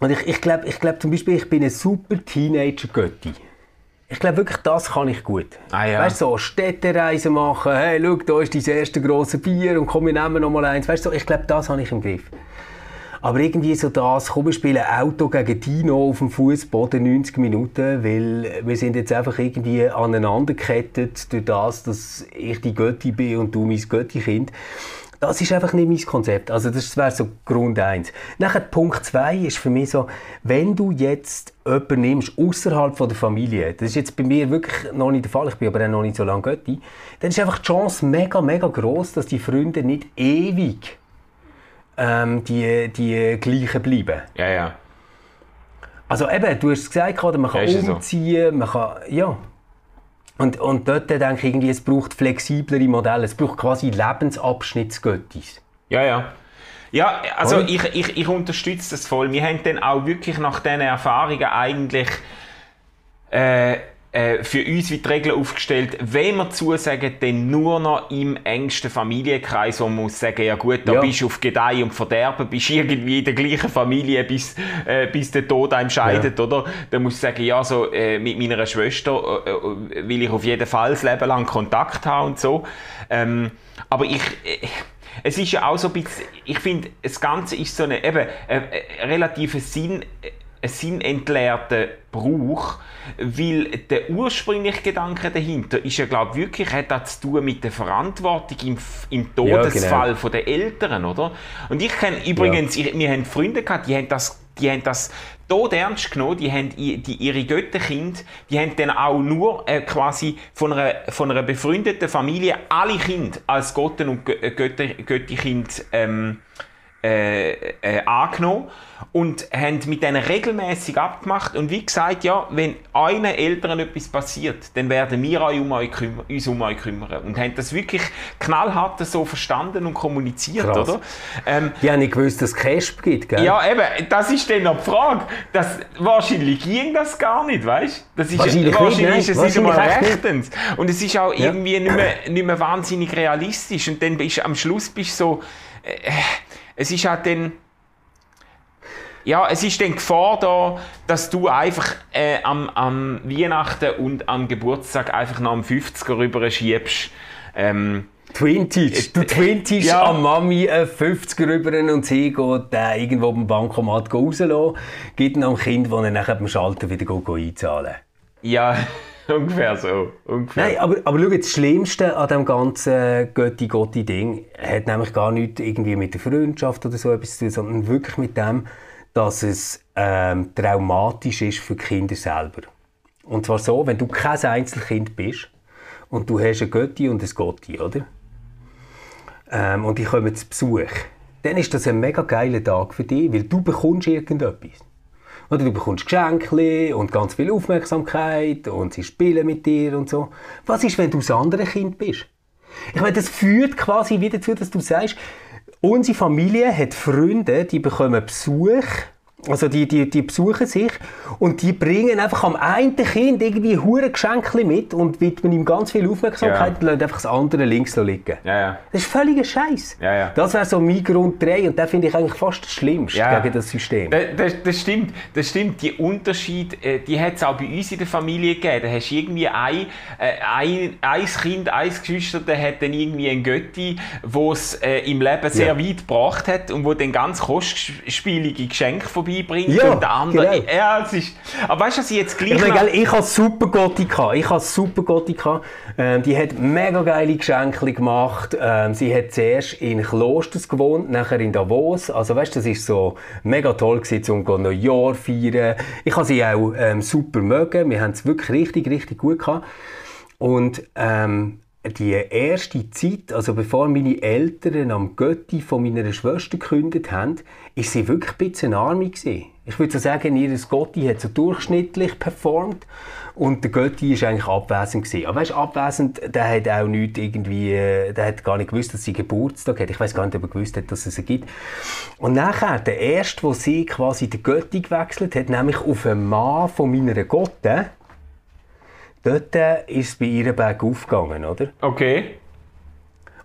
C: Und ich, ich glaube ich glaub zum Beispiel, ich bin ein super Teenager-Götti. Ich glaube wirklich, das kann ich gut.
D: Ah, ja.
C: Weißt du, so Städtereisen machen, hey, schau, da ist dein erste große Bier und komm, wir nehmen noch mal eins. Weißt du, so, ich glaube, das habe ich im Griff. Aber irgendwie so das, komm, wir spielen Auto gegen Dino auf dem Fußboden 90 Minuten, weil wir sind jetzt einfach irgendwie aneinandergekettet durch das, dass ich die Götti bin und du mein Götti-Kind. Das ist einfach nicht mein Konzept. Also das wäre so Grund eins. Nachher Punkt zwei ist für mich so, wenn du jetzt jemanden nimmst außerhalb der Familie, das ist jetzt bei mir wirklich noch nicht der Fall, ich bin aber auch noch nicht so lange Götti, dann ist einfach die Chance mega, mega groß, dass die Freunde nicht ewig ähm, die, die gleichen bleiben.
D: Ja, ja.
C: Also eben, du hast es gesagt, man kann umziehen, so. man kann, ja. Und, und dort denke ich irgendwie, es braucht flexiblere Modelle. Es braucht quasi Lebensabschnittsgöttis.
D: Ja, ja. Ja, also ich, ich, ich unterstütze das voll. Wir haben dann auch wirklich nach diesen Erfahrungen eigentlich äh, äh, für uns wie die Regel aufgestellt, wenn wir zusagen, dann nur noch im engsten Familienkreis, wo man muss sagen, ja gut, da
C: Ja.
D: bist du auf Gedeih und Verderben, bist irgendwie in der gleichen Familie, bis, äh, bis der Tod einem scheidet, oder? Dann musst du sagen, ja, so äh, mit meiner Schwester äh, äh, will ich auf jeden Fall das Leben lang Kontakt haben und so. Ähm, aber ich... Äh, es ist ja auch so ein bisschen, ich finde, das Ganze ist so eine, eben, äh, relative Sinn, ein sinnentleerter Brauch, weil der ursprüngliche Gedanke dahinter ist ja, glaube ich, wirklich, hat das zu tun mit der Verantwortung im, im Todesfall
C: genau.
D: von der Eltern, oder? Und ich kenne übrigens, ich, wir haben Freunde gehabt, die haben das, die haben das tot ernst genommen, die haben i- die, ihre Götterkind, die haben dann auch nur äh, quasi von einer, von einer befreundeten Familie alle Kinder als Gotten und Gö- Götter, Götterkind ähm, äh, äh, angenommen und haben mit denen regelmäßig abgemacht und wie gesagt, ja, wenn euren Eltern etwas passiert, dann werden wir euch um euch kümmer, uns um euch kümmern und haben das wirklich knallhart so verstanden und kommuniziert,
C: Krass.
D: oder? Ähm,
C: Die haben nicht gewusst, dass es Casp gibt, gell?
D: ja, eben, das ist dann noch die Frage. Das, wahrscheinlich ging das gar nicht, weißt du? Das ist,
C: Wahrscheinlich nicht,
D: wahrscheinlich
C: nein.
D: ist es nicht einmal rechtens. Und es ist auch
C: Ja.
D: irgendwie nicht, mehr, nicht mehr wahnsinnig realistisch. Und dann bist du am Schluss bist so. Äh, es ist halt dann. Ja, es ist dann Gefahr da, dass du einfach äh, am, am Weihnachten und am Geburtstag einfach noch am 50er rüber schiebst. Ähm,
C: Twintage. Du twintagst
D: Ja.
C: an Mami einen 50er rüber und sie geht den irgendwo beim Bankomat rauslassen, gibt ihn am Kind, das er nachher beim Schalter wieder einzahlen
D: ja, ungefähr so. Ungefähr.
C: Nein, aber, aber schau, das Schlimmste an dem ganzen Götti-Gotti-Ding hat nämlich gar nichts irgendwie mit der Freundschaft oder so etwas zu tun, sondern wirklich mit dem, dass es ähm, traumatisch ist für die Kinder selber. Und zwar so, wenn du kein Einzelkind bist und du hast ein Götti und ein Gotti, oder? Ähm, und die kommen zu Besuch, dann ist das ein mega geiler Tag für dich, weil du bekommst irgendetwas. Oder du bekommst Geschenke und ganz viel Aufmerksamkeit und sie spielen mit dir und so. Was ist, wenn du das andere Kind bist? Ich meine, das führt quasi wieder dazu, dass du sagst, unsere Familie hat Freunde, die bekommen Besuch, also die, die, die besuchen sich und die bringen einfach am einen Kind irgendwie hure Geschenke mit und widmen ihm ganz viel Aufmerksamkeit
D: Ja.
C: und lassen einfach das andere links liegen.
D: Ja, ja.
C: Das ist völliger Scheiß.
D: Ja, ja.
C: Das wäre so mein Grund 3 und den finde ich eigentlich fast das Schlimmste
D: Ja.
C: gegen das System.
D: Das, das, das stimmt, das stimmt. Die Unterschied, äh, die hat es auch bei uns in der Familie gegeben. Da hast du irgendwie ein, äh, ein, ein Kind, ein Geschwister, der hat dann irgendwie einen Götti, wo es äh, im Leben sehr weit gebracht hat und wo dann ganz kostspielige Geschenke vorbeibringt.
C: Ja,
D: und der andere,
C: genau.
D: ja, es ist, aber weißt du, was ich jetzt gleich
C: Ich meine,
D: noch-
C: gell, ich hatte super gehabt. Ich hatte super gehabt. Ähm, die hat mega geile Geschenke gemacht. Ähm, sie hat zuerst in Klosters gewohnt, nachher in Davos. Also weißt, das ist so mega toll gewesen, um go Neujahr zu feiern. Ich habe sie auch ähm, super mögen. Wir haben es wirklich richtig, richtig gut gehabt. Und ähm, die erste Zeit, also bevor meine Eltern am Götti von meiner Schwester gekündigt haben, ist sie wirklich ein bisschen gewesen. Ich würde so sagen, ihr Gotti hat so durchschnittlich performt und der Götti ist eigentlich abwesend gewesen. Aber weißt, abwesend, der hat auch nicht irgendwie, äh, der hat gar nicht gewusst, dass sie Geburtstag hat. Ich weiß gar nicht, ob er gewusst hat, dass es sie gibt. Und nachher, der erste, wo sie quasi den Götti gewechselt hat, nämlich auf einen Mann von meiner Gotte, dort ist es bei ihr Berg aufgegangen, oder?
D: Okay.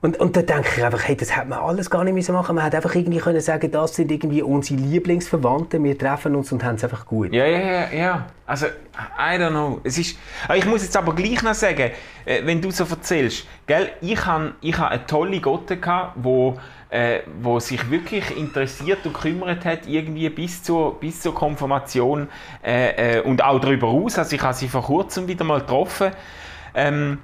C: Und, und da denke ich einfach, hey, das hätte man alles gar nicht müssen machen. Man hätte einfach irgendwie können sagen, das sind irgendwie unsere Lieblingsverwandten, wir treffen uns und haben es einfach gut.
D: Ja, ja, ja, ja. Also, I don't know. Es ist, ich muss jetzt aber gleich noch sagen, äh, wenn du so erzählst, gell, ich habe ich eine tolle Gotte gehabt, wo, äh, wo sich wirklich interessiert und gekümmert hat, irgendwie bis zur, bis zur Konfirmation äh, äh, und auch darüber hinaus. Also ich habe sie vor kurzem wieder mal getroffen. Ähm,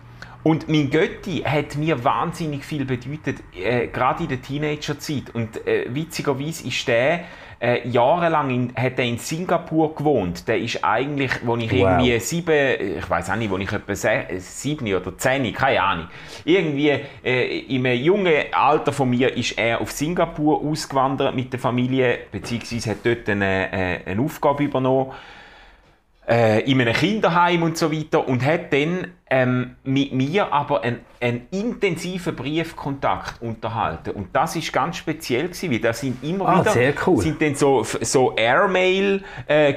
D: und mein Götti hat mir wahnsinnig viel bedeutet, äh, gerade in der Teenagerzeit. Und äh, witzigerweise ist der äh, jahrelang in, hat er in Singapur gewohnt. Der ist eigentlich, wo ich
C: Wow.
D: irgendwie sieben, ich weiß auch nicht, wo ich etwa se- äh, sieben oder zehn, keine Ahnung. Irgendwie äh, im jungen Alter von mir ist er auf Singapur ausgewandert mit der Familie, beziehungsweise hat dort eine, äh, eine Aufgabe übernommen äh, in einem Kinderheim und so weiter und hat dann ähm, mit mir aber einen, einen intensiven Briefkontakt unterhalten. Und das ist ganz speziell gewesen, weil das sind immer
C: Ah,
D: wieder
C: cool.
D: sind dann so, so Airmail äh,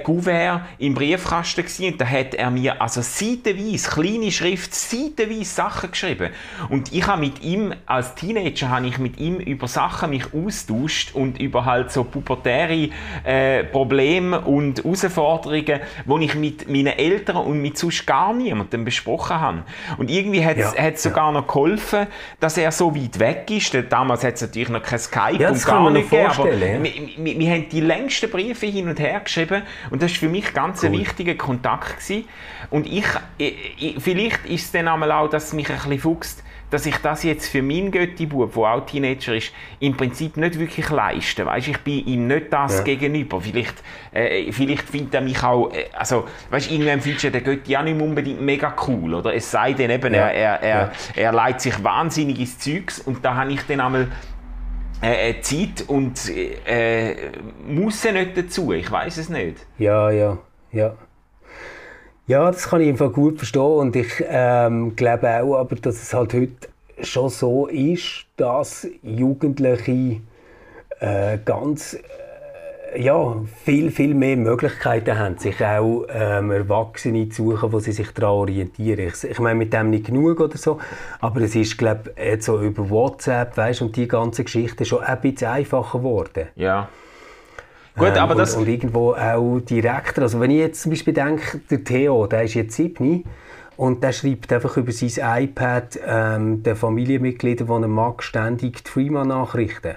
D: im Briefkasten gewesen. und da hat er mir also seitenweise, kleine Schrift, seitenweise Sachen geschrieben. Und ich habe mit ihm, als Teenager, habe ich mit ihm über Sachen mich austauscht und über halt so pubertäre äh, Probleme und Herausforderungen, die ich mit meinen Eltern und mit sonst gar niemandem besprochen habe. Und irgendwie hat es
C: Ja,
D: sogar noch geholfen, dass er so weit weg ist. Damals hat es natürlich noch kein Skype
C: Ja,
D: und
C: das kann
D: gar
C: man
D: nicht gegeben, aber wir, wir, wir haben die längsten Briefe hin und her geschrieben und das war für mich ganz ein
C: Cool.
D: wichtiger Kontakt. Gewesen. Und ich, ich, ich, vielleicht ist es dann einmal auch, dass es mich ein bisschen fuchst, dass ich das jetzt für meinen Götti-Bub, der auch Teenager ist, im Prinzip nicht wirklich leiste. Weißt, ich bin ihm nicht das
C: Ja.
D: gegenüber. Vielleicht, äh, vielleicht findet er mich auch, äh, also, weißt, irgendwann findest du den Götti auch nicht unbedingt mega cool, oder? Es sei denn eben,
C: Ja.
D: er, er, er, er leitet sich wahnsinnig ins Zeugs und da habe ich dann einmal äh, äh, Zeit und äh, Musse nicht dazu. Ich weiß es nicht.
C: Ja, ja, ja. Ja, das kann ich einfach gut verstehen und ich ähm, glaube auch, aber dass es halt heute schon so ist, dass Jugendliche äh, ganz äh, ja, viel, viel mehr Möglichkeiten haben, sich auch ähm, Erwachsene zu suchen, wo sie sich daran orientieren. Ich, ich meine, mit dem nicht genug oder so, aber es ist, glaube ich, so über WhatsApp, weißt, und die ganze Geschichte schon ein bisschen einfacher geworden.
D: Ja. Gut,
C: Ähm,
D: aber das.
C: Und, und irgendwo auch direkter. Also wenn ich jetzt zum Beispiel denke, der Theo, der ist jetzt 7 und der schreibt einfach über sein iPad ähm, den Familienmitgliedern, die er mag, ständig die Freeman-Nachrichten.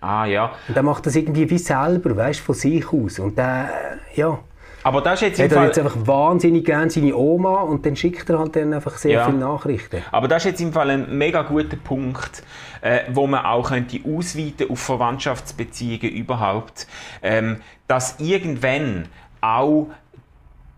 D: ah, ja.
C: Und der macht das irgendwie wie selber, weißt von sich aus. Und der, äh, ja,
D: Aber das ist jetzt
C: hat er jetzt einfach wahnsinnig gern seine Oma und dann schickt er halt dann einfach sehr
D: Ja.
C: viele Nachrichten.
D: Aber das ist jetzt im Fall ein mega guter Punkt, äh, wo man auch könnte ausweiten auf Verwandtschaftsbeziehungen überhaupt, ähm, dass irgendwann auch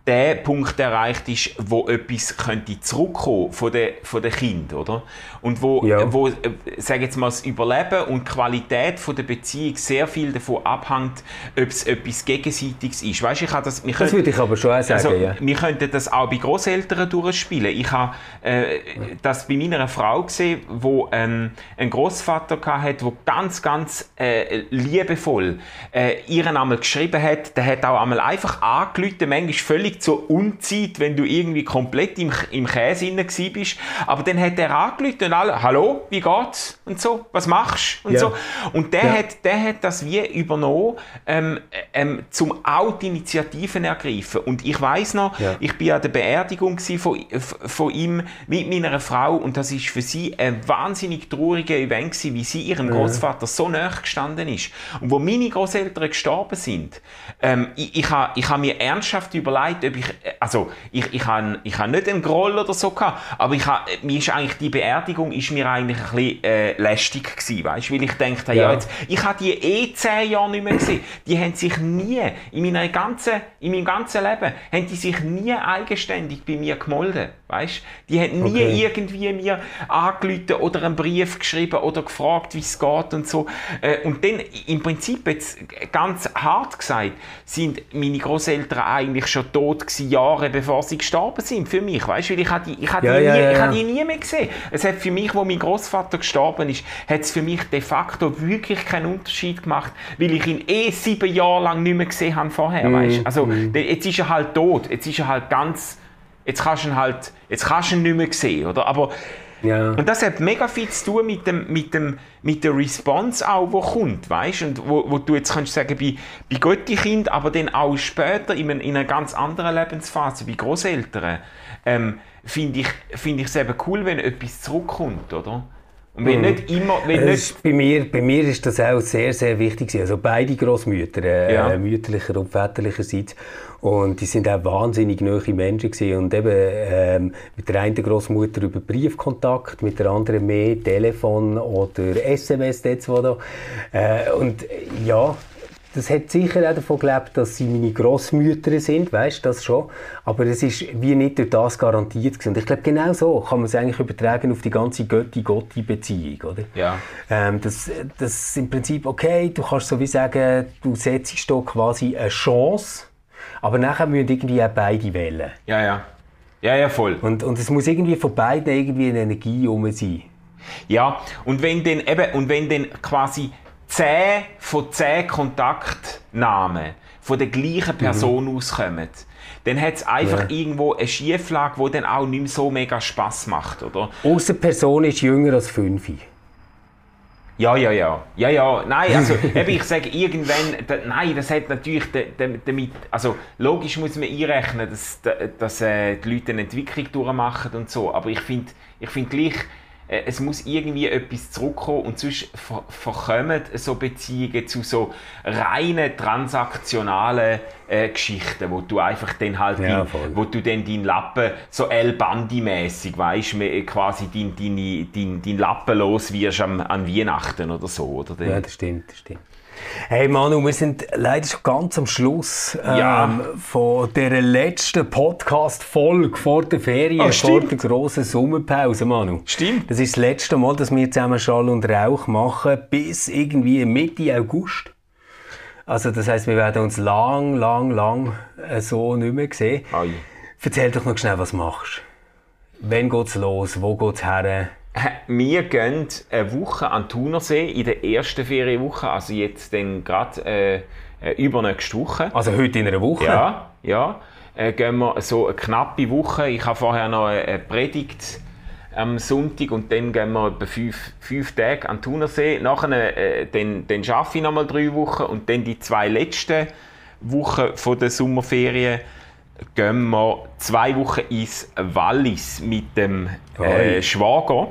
D: der Punkt erreicht ist, wo etwas könnte zurückkommen von den von den Kindern, oder? Und wo,
C: Ja.
D: wo äh, sag jetzt mal, das Überleben und die Qualität von der Beziehung sehr viel davon abhängt, ob es etwas Gegenseitiges ist. Weißt, ich habe das, wir
C: Das würde ich aber schon auch sagen,
D: also,
C: ja.
D: wir könnten das auch bei Großeltern durchspielen. Ich habe äh, das bei meiner Frau gesehen, wo ähm, einen Großvater hatte, der ganz, ganz äh, liebevoll äh, ihren einmal geschrieben hat. Der hat auch einmal einfach angerufen, manchmal völlig zur Unzeit, wenn du irgendwie komplett im, im Käse gsi bist. Aber dann hat er angerufen und alle, hallo, wie geht's? Und so, was machst du? Und
C: Ja.
D: so. Und der,
C: Ja.
D: hat, der hat das wie übernommen, ähm, ähm, zum auch die Initiativen ergreifen. Und ich weiß noch,
C: Ja.
D: ich bin an der Beerdigung von, von ihm mit meiner Frau und das ist für sie ein wahnsinnig trauriger Event gewesen, wie sie ihrem Großvater so nahe gestanden ist. Und wo meine Großeltern gestorben sind, ähm, ich, ich habe ich ha mir ernsthaft überlegt, ob ich, also ich, ich habe ich ha nicht einen Groll oder so gehabt, aber ich ha, mir ist eigentlich die Beerdigung ist mir eigentlich ein bisschen äh, lästig gewesen, weißt, weil ich dachte, ja.
C: Ja.
D: jetzt, ich habe die eh zehn Jahre nicht mehr gesehen. Die haben sich nie in meiner ganzen, in meinem ganzen Leben haben die sich nie eigenständig bei mir gemolden, weißt? Die haben nie
C: Okay.
D: irgendwie mir angerufen oder einen Brief geschrieben oder gefragt, wie es geht und so. Äh, Und dann im Prinzip jetzt ganz hart gesagt sind meine Großeltern eigentlich schon tot gewesen, Jahre bevor sie gestorben sind für mich, weißt? Weil ich habe die, ich habe
C: Ja,
D: die,
C: ja,
D: nie,
C: ja,
D: ich habe die nie mehr gesehen. Es hat für mich, wo mein Großvater gestorben ist, hat es für mich de facto wirklich keinen Unterschied gemacht, weil ich ihn eh sieben Jahre lang nicht mehr gesehen habe vorher,
C: Mhm,
D: weißt? Also de- jetzt ist er halt tot, jetzt ist er halt ganz, jetzt kannst du ihn halt, jetzt kannst du ihn nicht mehr sehen, oder? Aber
C: Ja.
D: und das hat mega viel zu tun mit, dem, mit, dem, mit der Response auch, die kommt, weißt? Und wo, wo du jetzt kannst sagen, bei, bei Götti-Kind, aber dann auch später in, einer- in einer ganz anderen Lebensphase, bei Großeltern, ähm, finde ich finde ich es eben cool, wenn etwas zurückkommt, oder? Und wenn nicht immer, wenn nicht,
C: ist bei, mir, bei mir ist das auch sehr, sehr wichtig. Also beide Großmütter, äh,
D: Ja.
C: mütterlicher und väterlicherseits. Und die sind auch wahnsinnig nahe Menschen gewesen. Und eben ähm, mit der einen Großmutter über Briefkontakt, mit der anderen mehr Telefon oder SMS, jetzt, wo da. Äh, und ja, das hat sicher auch davon gelebt, dass sie meine Großmütter sind, weißt das schon. Aber es ist wie nicht durch das garantiert gewesen. Und ich glaube, genau so kann man es eigentlich übertragen auf die ganze Götti-Gotti-Beziehung, oder?
D: Ja.
C: Ähm, das, das ist im Prinzip okay, du kannst so wie sagen, du setzt da quasi eine Chance, aber nachher müssen irgendwie auch beide wählen.
D: ja, ja. Ja, ja, voll.
C: Und, und es muss irgendwie von beiden irgendwie eine Energie um sein.
D: Ja, und wenn dann eben, und wenn dann quasi 10 von 10 Kontaktnamen von der gleichen Person
C: Mhm.
D: auskommen, dann hat es einfach
C: Ja.
D: irgendwo eine Schieflage, die dann auch nicht mehr so mega Spass macht, oder?
C: Außer Person ist jünger als 5.
D: Ja, ja, ja. Ja, ja. Nein, also ich sage irgendwann, da, nein, das hat natürlich da- da- damit, also logisch muss man einrechnen, dass, da- dass äh, die Leute eine Entwicklung durchmachen und so, aber ich finde ich find gleich, es muss irgendwie etwas zurückkommen und sonst ver verkommen so Beziehungen zu so reinen transaktionalen äh, Geschichten, wo du einfach dann halt,
C: Ja,
D: dein, wo du dann deinen Lappen so El Bandi-mässig, weißt du, quasi dein, dein, dein, dein Lappen los wirst am, an Weihnachten oder so, oder?
C: Ja, das stimmt, das stimmt. Hey Manu, wir sind leider schon ganz am Schluss ähm,
D: Ja.
C: von der letzten Podcast-Folge vor der Ferien,
D: Oh,
C: vor der grossen Sommerpause, Manu.
D: Stimmt.
C: Das ist das letzte Mal, dass wir zusammen Schall und Rauch machen, bis irgendwie Mitte August. Also das heißt, wir werden uns lang, lang, lang äh, so nicht mehr sehen.
D: Ai.
C: Erzähl doch noch schnell, was du machst. Wann geht's los? Wo geht's her?
D: Wir gehen eine Woche an den Thunersee in der ersten Ferienwoche, also jetzt dann gerade äh, äh, übernächste Woche.
C: Also heute in einer Woche?
D: Ja, ja. Äh, gehen wir so eine knappe Woche. Ich habe vorher noch eine, Predigt am Sonntag und dann gehen wir etwa fünf, fünf Tage an den Thunersee. Nachher äh, dann, dann arbeite ich noch mal drei Wochen und dann die zwei letzten Wochen von der Sommerferien gehen wir zwei Wochen ins Wallis mit dem äh. Schwager.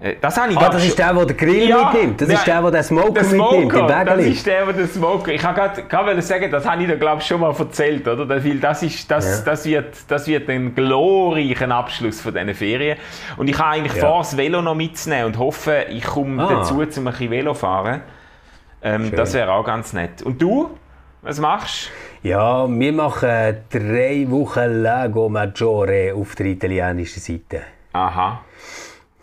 D: Äh, Das habe ich
C: Ah, das ist der, der den Grill
D: Ja,
C: mitnimmt. Das ist
D: nein,
C: der, der den Smoker, mitnimmt.
D: Smoker,
C: im
D: das ist der, der den Smoker. Ich gerade sagen, das habe ich dir glaube ich schon mal erzählt, oder? Das- ist, das,
C: Ja.
D: das wird, das wird ein glorreicher Abschluss von diesen Ferien. Und ich habe eigentlich
C: Ja.
D: vor, das Velo noch mitzunehmen und hoffe, ich komme
C: Ah.
D: dazu, zum ein bisschen Velo fahren. Ähm, das wäre auch ganz nett. Und du? Was machst
C: Ja, wir machen drei Wochen Lago Maggiore auf der italienischen Seite.
D: du? Aha.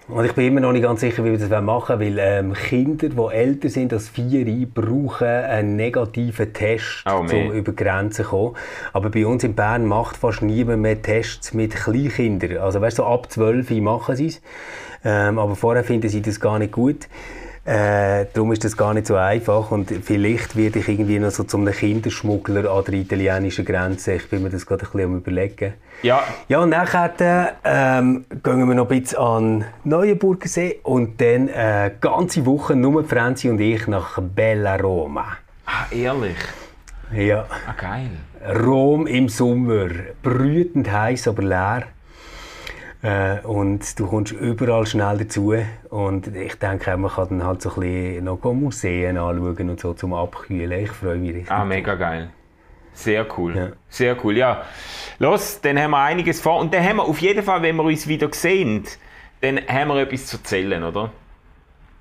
C: Und ich bin immer noch nicht ganz sicher, wie wir das machen wollen, weil ähm, Kinder, die älter sind als vier, brauchen einen negativen Test,
D: Oh,
C: um über Grenzen zu kommen. Aber bei uns in Bern macht fast niemand mehr Tests mit Kleinkindern. Also weißt du, so ab 12 machen sie es. Ähm, aber vorher finden sie das gar nicht gut. Äh, darum ist das gar nicht so einfach und vielleicht werde ich irgendwie noch so zum Kinderschmuggler an der italienischen Grenze. Ich bin mir das gerade ein bisschen am überlegen.
D: Ja,
C: Ja, und nachher ähm, gehen wir noch ein bisschen an Neuenburgersee und dann äh, ganze Woche nur Franzi und ich nach Bella Roma.
D: ah, ehrlich.
C: Ja,
D: Ah, geil.
C: Rom im Sommer, brütend heiß, aber leer. Äh, und du kommst überall schnell dazu und ich denke, man kann dann halt so ein bisschen noch Museen anschauen und so zum Abkühlen. Ich freue mich richtig.
D: Ah, mega geil. Sehr cool.
C: Ja.
D: Sehr cool, ja. Los, dann haben wir einiges vor. Und dann haben wir auf jeden Fall, wenn wir uns wieder sehen, dann haben wir etwas zu erzählen, oder?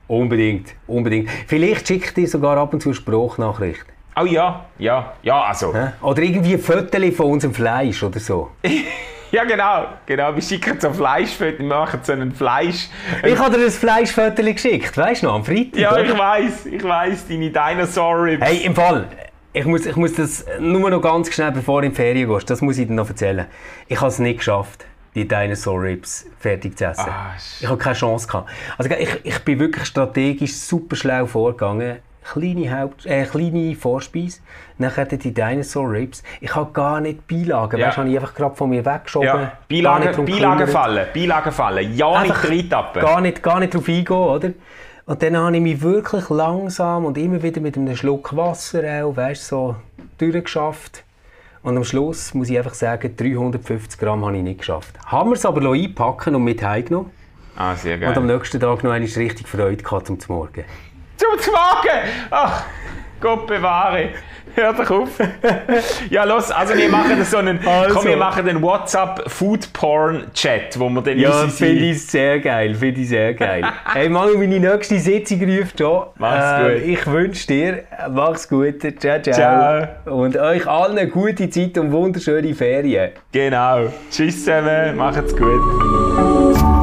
C: Unbedingt, unbedingt. Vielleicht schicke ich dir sogar ab und zu eine Sprachnachricht.
D: Oh ja, ja, ja, also.
C: Oder irgendwie ein Foto von unserem Fleisch oder so.
D: Ja, genau, genau. Wir schicken so Fleischfotos, wir machen so einen Fleisch...
C: Ich habe dir ein Fleischfoto geschickt, weißt du noch, am Freitag.
D: Ja,
C: oder?
D: ich weiß, ich weiß, deine Dinosaur-Ribs.
C: Hey, im Fall, ich muss, ich muss das nur noch ganz schnell, bevor du in die Ferien gehst, das muss ich dir noch erzählen. Ich habe es nicht geschafft, die Dinosaur Ribs fertig zu essen.
D: Ah,
C: ich habe keine Chance gehabt. Also ich, ich bin wirklich strategisch super schlau vorgegangen. Kleine, Haupt, äh, kleine Vorspeise, nachher die Dinosaur Ribs. Ich habe gar nicht Beilagen,
D: Ja.
C: weißt habe ich einfach gerade von mir weggeschoben.
D: Ja,
C: nicht
D: Beilagen, Beilagen fallen, Beilagen fallen. Ja, nicht
C: Einfach
D: reintappen.
C: Gar nicht, gar nicht drauf eingehen, oder? Und dann habe ich mich wirklich langsam und immer wieder mit einem Schluck Wasser auch, weißt, so durchgeschafft. Und am Schluss muss ich einfach sagen, 350 Gramm habe ich nicht geschafft. Haben wir es aber noch einpacken und mit heimgenommen.
D: Ah, sehr
C: Und am
D: geil.
C: nächsten Tag noch einmal richtig Freude gehabt zum Morgen.
D: Zum Wagen! Ach, Gott bewahre. Hör doch auf. ja, los, also wir machen so einen,
C: Also.
D: komm, wir machen den WhatsApp Food Porn Chat, wo wir dann
C: Ja, finde ich sehr geil, finde ich sehr geil. hey Manu, meine nächste Sitzung ruft schon.
D: Mach's gut.
C: Ich wünsche dir, mach's gut, ciao, ciao.
D: Ciao.
C: Und euch allen eine gute Zeit und wunderschöne Ferien.
D: Genau. Tschüss zusammen, macht's gut.